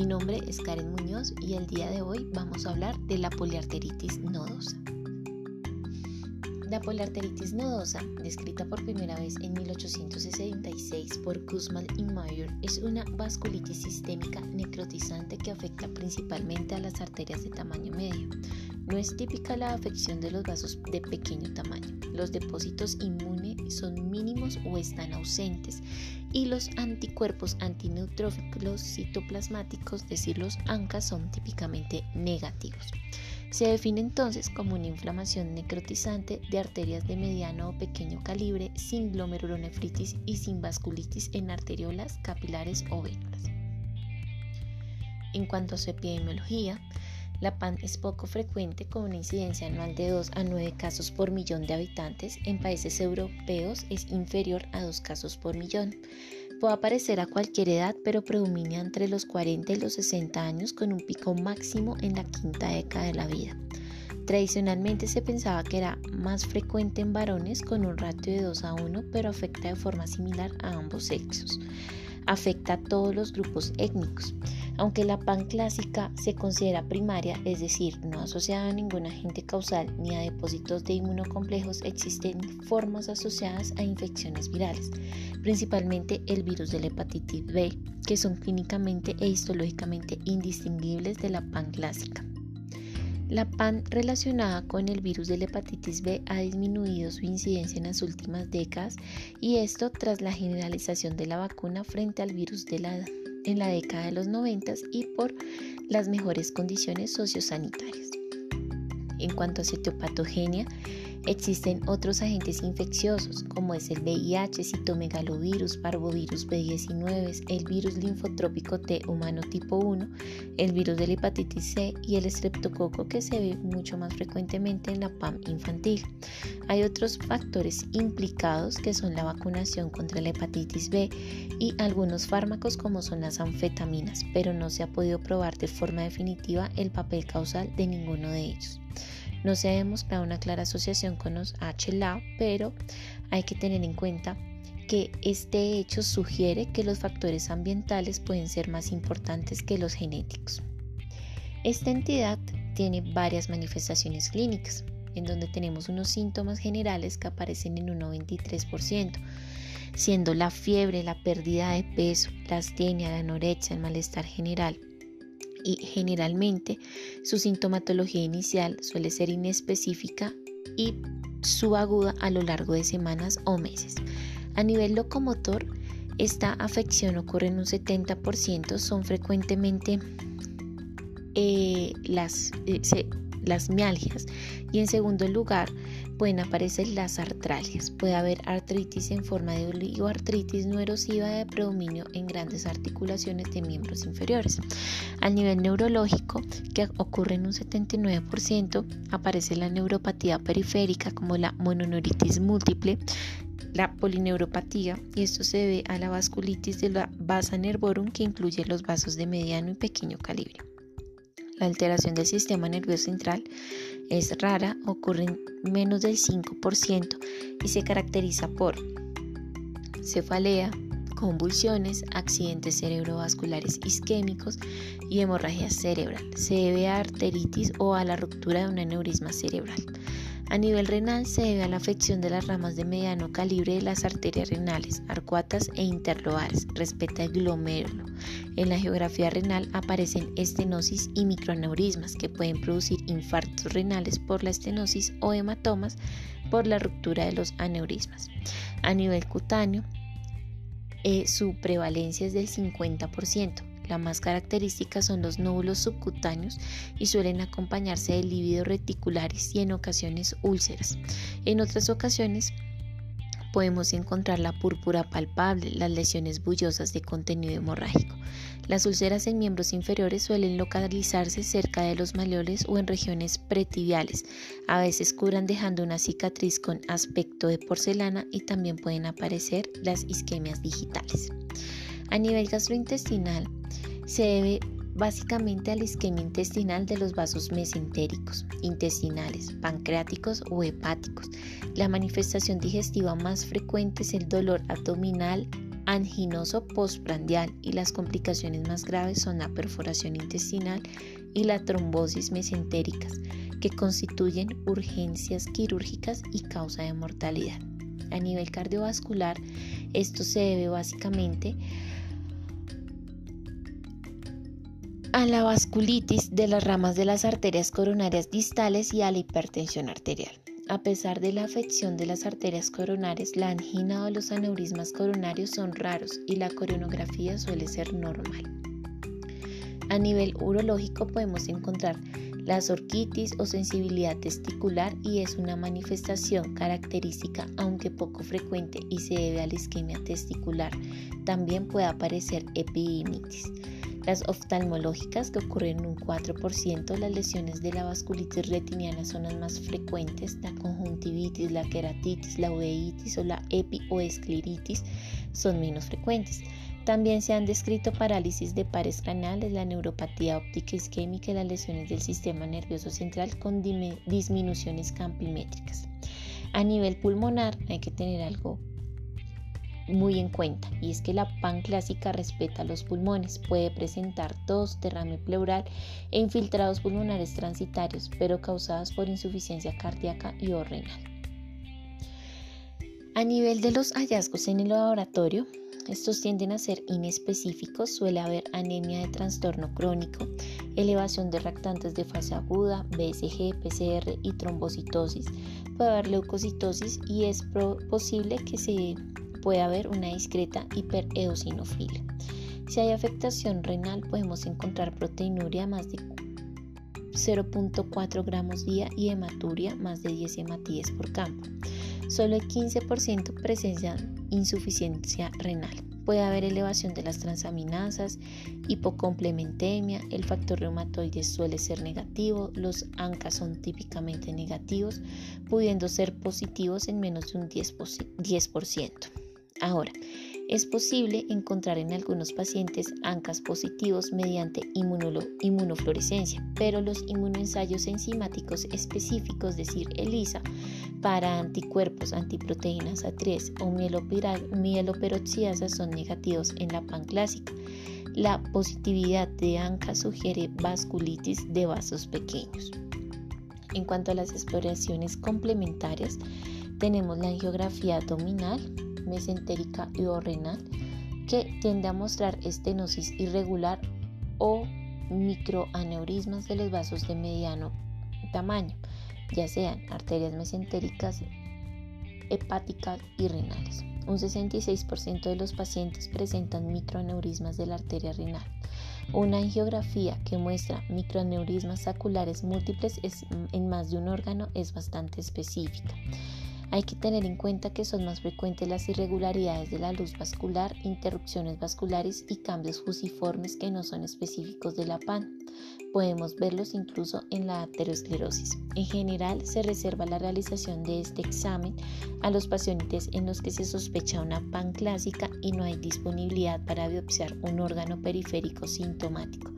Mi nombre es Karen Muñoz y el día de hoy vamos a hablar de la poliarteritis nodosa. La poliarteritis nodosa, descrita por primera vez en 1866 por Guzman y Mayer, es una vasculitis sistémica necrotizante que afecta principalmente a las arterias de tamaño medio. No es típica la afección de los vasos de pequeño tamaño. Los depósitos inmunes son mínimos o están ausentes y los anticuerpos antineutrófilos citoplasmáticos, es decir, los ANCA, son típicamente negativos. Se define entonces como una inflamación necrotizante de arterias de mediano o pequeño calibre sin glomerulonefritis y sin vasculitis en arteriolas, capilares o venas. En cuanto a su epidemiología, la PAN es poco frecuente con una incidencia anual de 2 a 9 casos por millón de habitantes. En países europeos es inferior a 2 casos por millón. Puede aparecer a cualquier edad, pero predomina entre los 40 y los 60 años con un pico máximo en la quinta década de la vida. Tradicionalmente se pensaba que era más frecuente en varones con un ratio de 2 a 1, pero afecta de forma similar a ambos sexos. Afecta a todos los grupos étnicos. Aunque la PAN clásica se considera primaria, es decir, no asociada a ningún agente causal ni a depósitos de inmunocomplejos, existen formas asociadas a infecciones virales, principalmente el virus de la hepatitis B, que son clínicamente e histológicamente indistinguibles de la PAN clásica. La PAN relacionada con el virus de la hepatitis B ha disminuido su incidencia en las últimas décadas y esto tras la generalización de la vacuna frente al virus de la en la década de los 90 y por las mejores condiciones sociosanitarias. En cuanto a citopatogenia, Existen otros agentes infecciosos como es el VIH, citomegalovirus, parvovirus B19, el virus linfotrópico T humano tipo 1, el virus de la hepatitis C y el estreptococo que se ve mucho más frecuentemente en la PAM infantil. Hay otros factores implicados que son la vacunación contra la hepatitis B y algunos fármacos como son las anfetaminas, pero no se ha podido probar de forma definitiva el papel causal de ninguno de ellos. No se ha demostrado una clara asociación con los HLA, pero hay que tener en cuenta que este hecho sugiere que los factores ambientales pueden ser más importantes que los genéticos. Esta entidad tiene varias manifestaciones clínicas, en donde tenemos unos síntomas generales que aparecen en un 93%, siendo la fiebre, la pérdida de peso, la astenia, la anorexia, el malestar general, generalmente su sintomatología inicial suele ser inespecífica y subaguda a lo largo de semanas o meses. A nivel locomotor, esta afección ocurre en un 70%, son frecuentemente eh, las, eh, las mialgias y en segundo lugar pueden aparecer las artralias. Puede haber artritis en forma de oligoartritis no erosiva de predominio en grandes articulaciones de miembros inferiores. A nivel neurológico, que ocurre en un 79%, aparece la neuropatía periférica como la mononeuritis múltiple, la polineuropatía y esto se debe a la vasculitis de la vasa nervorum que incluye los vasos de mediano y pequeño calibre. La alteración del sistema nervioso central es rara, ocurre en menos del 5% y se caracteriza por cefalea, convulsiones, accidentes cerebrovasculares isquémicos y hemorragia cerebral. Se debe a arteritis o a la ruptura de un aneurisma cerebral. A nivel renal se debe a la afección de las ramas de mediano calibre de las arterias renales, arcuatas e interloares, respecto al glomérulo. En la geografía renal aparecen estenosis y microaneurismas que pueden producir infartos renales por la estenosis o hematomas por la ruptura de los aneurismas. A nivel cutáneo, eh, su prevalencia es del 50%. La más característica son los nódulos subcutáneos y suelen acompañarse de lívidos reticulares y en ocasiones úlceras. En otras ocasiones podemos encontrar la púrpura palpable, las lesiones bullosas de contenido hemorrágico. Las úlceras en miembros inferiores suelen localizarse cerca de los maleoles o en regiones pretibiales. A veces curan dejando una cicatriz con aspecto de porcelana y también pueden aparecer las isquemias digitales. A nivel gastrointestinal, se debe básicamente a la isquemia intestinal de los vasos mesentéricos, intestinales, pancreáticos o hepáticos. La manifestación digestiva más frecuente es el dolor abdominal anginoso postprandial y las complicaciones más graves son la perforación intestinal y la trombosis mesentéricas, que constituyen urgencias quirúrgicas y causa de mortalidad. A nivel cardiovascular, esto se debe básicamente a la vasculitis de las ramas de las arterias coronarias distales y a la hipertensión arterial. A pesar de la afección de las arterias coronarias, la angina o los aneurismas coronarios son raros y la coronografía suele ser normal. A nivel urológico podemos encontrar la orquitis o sensibilidad testicular y es una manifestación característica aunque poco frecuente y se debe a la isquemia testicular. También puede aparecer epidimitis. Las oftalmológicas, que ocurren en un 4%, las lesiones de la vasculitis retiniana son las más frecuentes, la conjuntivitis, la queratitis, la uveitis o la epi o escleritis son menos frecuentes. También se han descrito parálisis de pares canales, la neuropatía óptica isquémica y las lesiones del sistema nervioso central con disminuciones campimétricas. A nivel pulmonar hay que tener algo muy en cuenta y es que la pan clásica respeta los pulmones, puede presentar tos, derrame pleural e infiltrados pulmonares transitarios, pero causados por insuficiencia cardíaca y o renal. A nivel de los hallazgos en el laboratorio, estos tienden a ser inespecíficos, suele haber anemia de trastorno crónico, elevación de reactantes de fase aguda, BSG, PCR y trombocitosis. Puede haber leucocitosis y es posible que se puede haber una discreta hipereosinofilia. Si hay afectación renal, podemos encontrar proteinuria más de 0.4 gramos día y hematuria más de 10 hematíes por campo. Solo el 15% presencian insuficiencia renal. Puede haber elevación de las transaminasas, hipocomplementemia, el factor reumatoide suele ser negativo, los ANCA son típicamente negativos, pudiendo ser positivos en menos de un 10%. Ahora, es posible encontrar en algunos pacientes ANCAS positivos mediante inmunofluorescencia, pero los inmunoensayos enzimáticos específicos, es decir, ELISA, para anticuerpos, antiproteínas A3 o mieloperoxiasas son negativos en la pan clásica. La positividad de ANCA sugiere vasculitis de vasos pequeños. En cuanto a las exploraciones complementarias, tenemos la angiografía abdominal, mesentérica y renal, que tiende a mostrar estenosis irregular o microaneurismas de los vasos de mediano tamaño, ya sean arterias mesentéricas, hepáticas y renales. Un 66% de los pacientes presentan microaneurismas de la arteria renal. Una angiografía que muestra microaneurismas saculares múltiples en más de un órgano es bastante específica. Hay que tener en cuenta que son más frecuentes las irregularidades de la luz vascular, interrupciones vasculares y cambios fusiformes que no son específicos de la PAN. Podemos verlos incluso en la aterosclerosis. En general, se reserva la realización de este examen a los pacientes en los que se sospecha una PAN clásica y no hay disponibilidad para biopsiar un órgano periférico sintomático.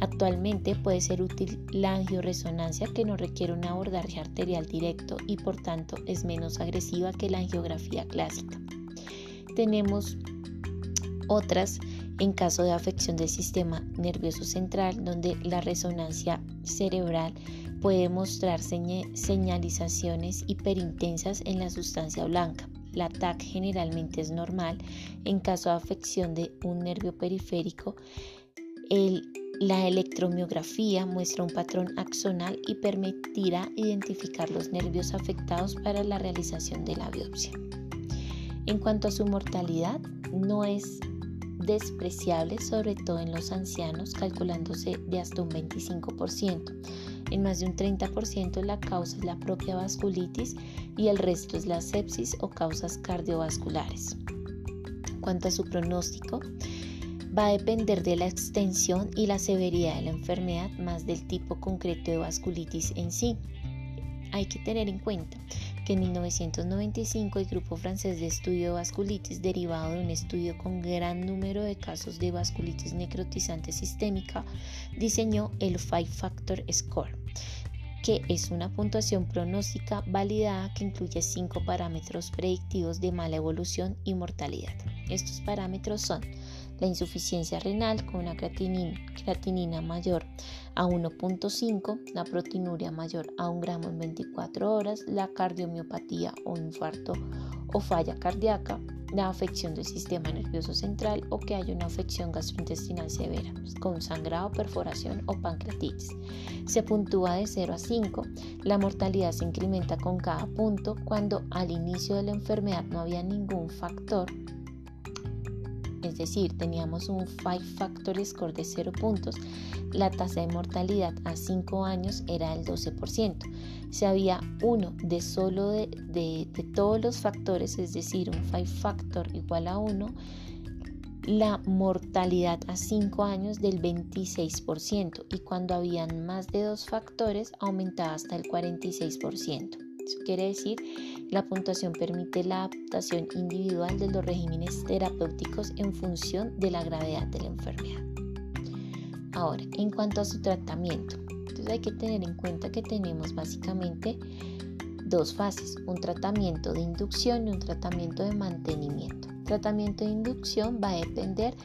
Actualmente puede ser útil la angioresonancia que no requiere un abordaje arterial directo y por tanto es menos agresiva que la angiografía clásica. Tenemos otras en caso de afección del sistema nervioso central, donde la resonancia cerebral puede mostrar señalizaciones hiperintensas en la sustancia blanca. La TAC generalmente es normal. En caso de afección de un nervio periférico, la electromiografía muestra un patrón axonal y permitirá identificar los nervios afectados para la realización de la biopsia. En cuanto a su mortalidad, no es despreciable, sobre todo en los ancianos, calculándose de hasta un 25%. En más de un 30% la causa es la propia vasculitis y el resto es la sepsis o causas cardiovasculares. Cuanto a su pronóstico, va a depender de la extensión y la severidad de la enfermedad más del tipo concreto de vasculitis en sí. Hay que tener en cuenta en 1995 el grupo francés de estudio de vasculitis, derivado de un estudio con gran número de casos de vasculitis necrotizante sistémica, diseñó el Five Factor Score que es una puntuación pronóstica validada que incluye cinco parámetros predictivos de mala evolución y mortalidad. Estos parámetros son la insuficiencia renal con una creatinina, mayor a 1.5, la proteinuria mayor a 1 gramo en 24 horas, la cardiomiopatía o infarto o falla cardíaca, la afección del sistema nervioso central o que haya una afección gastrointestinal severa, con sangrado, perforación o pancreatitis. Se puntúa de 0 a 5. La mortalidad se incrementa con cada punto cuando al inicio de la enfermedad no había ningún factor es decir, teníamos un 5 Factor Score de 0 puntos, la tasa de mortalidad a 5 años era del 12%. Si había uno de solo de, todos los factores, es decir, un 5 Factor igual a 1, la mortalidad a 5 años del 26% y cuando habían más de dos factores aumentaba hasta el 46%. Eso quiere decir, la puntuación permite la adaptación individual de los regímenes terapéuticos en función de la gravedad de la enfermedad. Ahora, en cuanto a su tratamiento, hay que tener en cuenta que tenemos básicamente dos fases, un tratamiento de inducción y un tratamiento de mantenimiento. El tratamiento de inducción va a depender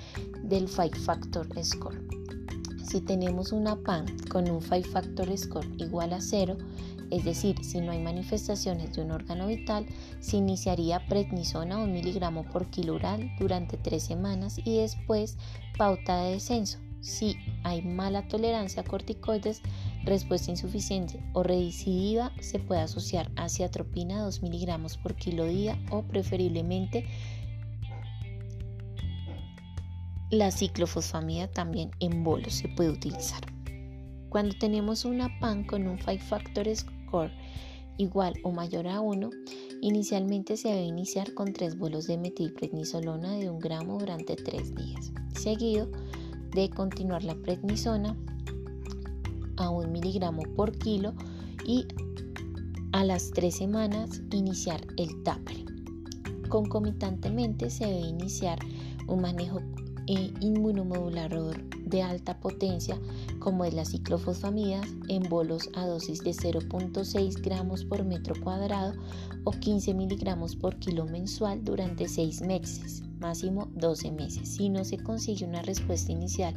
del Five Factor Score. Si tenemos una PAN con un Five Factor Score igual a 0, es decir, si no hay manifestaciones de un órgano vital, se iniciaría prednisona 1 miligramo por kilo oral durante tres semanas y después pauta de descenso. Si hay mala tolerancia a corticoides, respuesta insuficiente o recidiva, se puede asociar a ciatropina 2 miligramos por kilo día o preferiblemente la ciclofosfamida también en bolos se puede utilizar. Cuando tenemos una PAN con un 5 factores igual o mayor a 1, inicialmente se debe iniciar con 3 bolos de metilprednisolona de 1 gramo durante 3 días, seguido de continuar la prednisona a 1 miligramo por kilo y a las 3 semanas iniciar el TAPRE. Concomitantemente se debe iniciar un manejo eh, inmunomodulador de alta potencia como es la ciclofosfamida en bolos a dosis de 0.6 gramos por metro cuadrado o 15 miligramos por kilo mensual durante 6 meses, máximo 12 meses. Si no se consigue una respuesta inicial,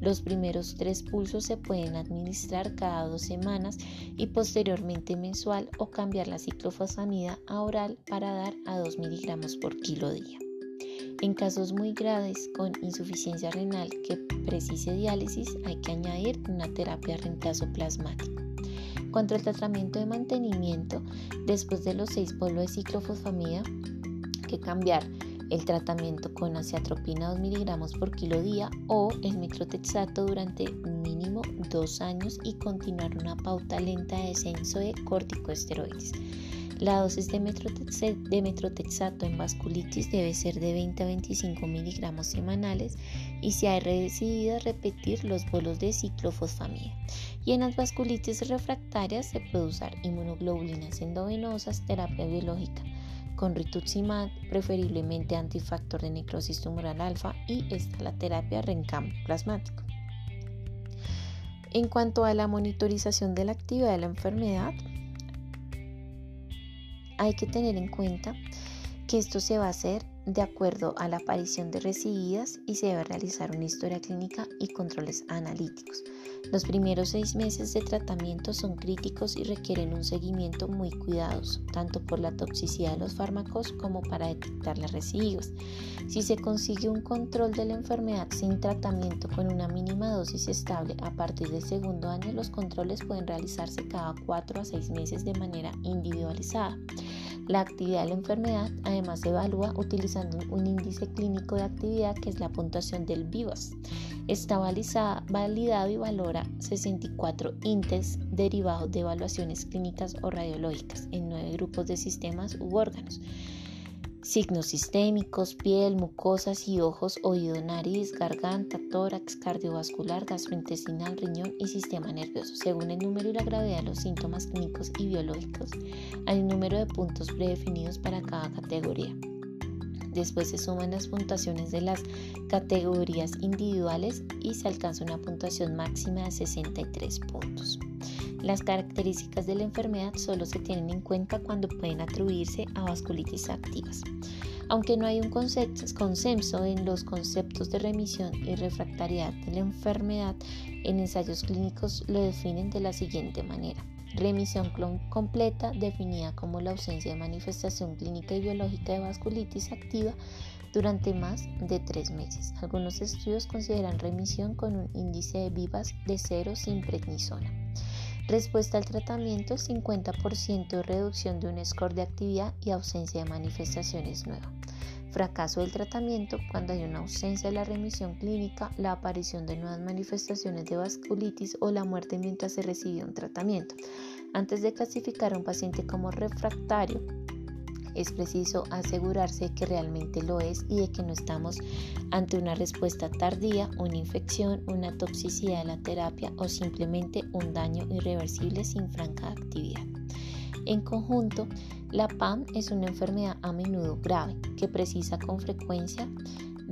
los primeros tres pulsos se pueden administrar cada dos semanas y posteriormente mensual o cambiar la ciclofosfamida a oral para dar a 2 miligramos por kilo día. En casos muy graves con insuficiencia renal que precise diálisis, hay que añadir una terapia reemplazo plasmático. Cuanto al tratamiento de mantenimiento, después de los seis polvos de ciclofosfamida, que cambiar el tratamiento con aciatropina 2 miligramos por kilo día o el metrotexato durante mínimo dos años y continuar una pauta lenta de descenso de corticosteroides. La dosis de, metrotexato en vasculitis debe ser de 20 a 25 miligramos semanales y si hay decidido repetir los bolos de ciclofosfamida. Y en las vasculitis refractarias se puede usar inmunoglobulinas endovenosas, terapia biológica con rituximab, preferiblemente antifactor de necrosis tumoral alfa y está la terapia RENCAM plasmático. En cuanto a la monitorización de la actividad de la enfermedad, hay que tener en cuenta que esto se va a hacer de acuerdo a la aparición de recibidas y se debe realizar una historia clínica y controles analíticos. Los primeros seis meses de tratamiento son críticos y requieren un seguimiento muy cuidadoso, tanto por la toxicidad de los fármacos como para detectar las recidivas. Si se consigue un control de la enfermedad sin tratamiento con una mínima dosis estable a partir del segundo año, los controles pueden realizarse cada cuatro a seis meses de manera individualizada. La actividad de la enfermedad además se evalúa utilizando un índice clínico de actividad que es la puntuación del VIVAS. Está validado y valora 64 índices derivados de evaluaciones clínicas o radiológicas en nueve grupos de sistemas u órganos signos sistémicos, piel, mucosas y ojos, oído, nariz, garganta, tórax, cardiovascular, gastrointestinal, riñón y sistema nervioso. Según el número y la gravedad de los síntomas clínicos y biológicos, hay un número de puntos predefinidos para cada categoría. Después se suman las puntuaciones de las categorías individuales y se alcanza una puntuación máxima de 63 puntos. Las características de la enfermedad solo se tienen en cuenta cuando pueden atribuirse a vasculitis activas. Aunque no hay un consenso en los conceptos de remisión y refractariedad de la enfermedad, en ensayos clínicos lo definen de la siguiente manera. Remisión completa definida como la ausencia de manifestación clínica y biológica de vasculitis activa durante más de tres meses. Algunos estudios consideran remisión con un índice de vivas de cero sin prednisona. Respuesta al tratamiento 50% de reducción de un score de actividad y ausencia de manifestaciones nuevas. Fracaso del tratamiento cuando hay una ausencia de la remisión clínica, la aparición de nuevas manifestaciones de vasculitis o la muerte mientras se recibe un tratamiento. Antes de clasificar a un paciente como refractario, es preciso asegurarse que realmente lo es y de que no estamos ante una respuesta tardía, una infección, una toxicidad de la terapia o simplemente un daño irreversible sin franca actividad. En conjunto, la PAM es una enfermedad a menudo grave que precisa con frecuencia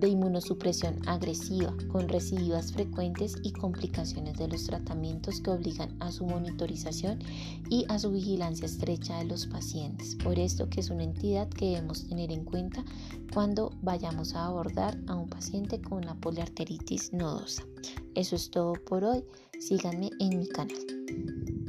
de inmunosupresión agresiva, con recidivas frecuentes y complicaciones de los tratamientos que obligan a su monitorización y a su vigilancia estrecha de los pacientes. Por esto que es una entidad que debemos tener en cuenta cuando vayamos a abordar a un paciente con una poliarteritis nodosa. Eso es todo por hoy. Síganme en mi canal.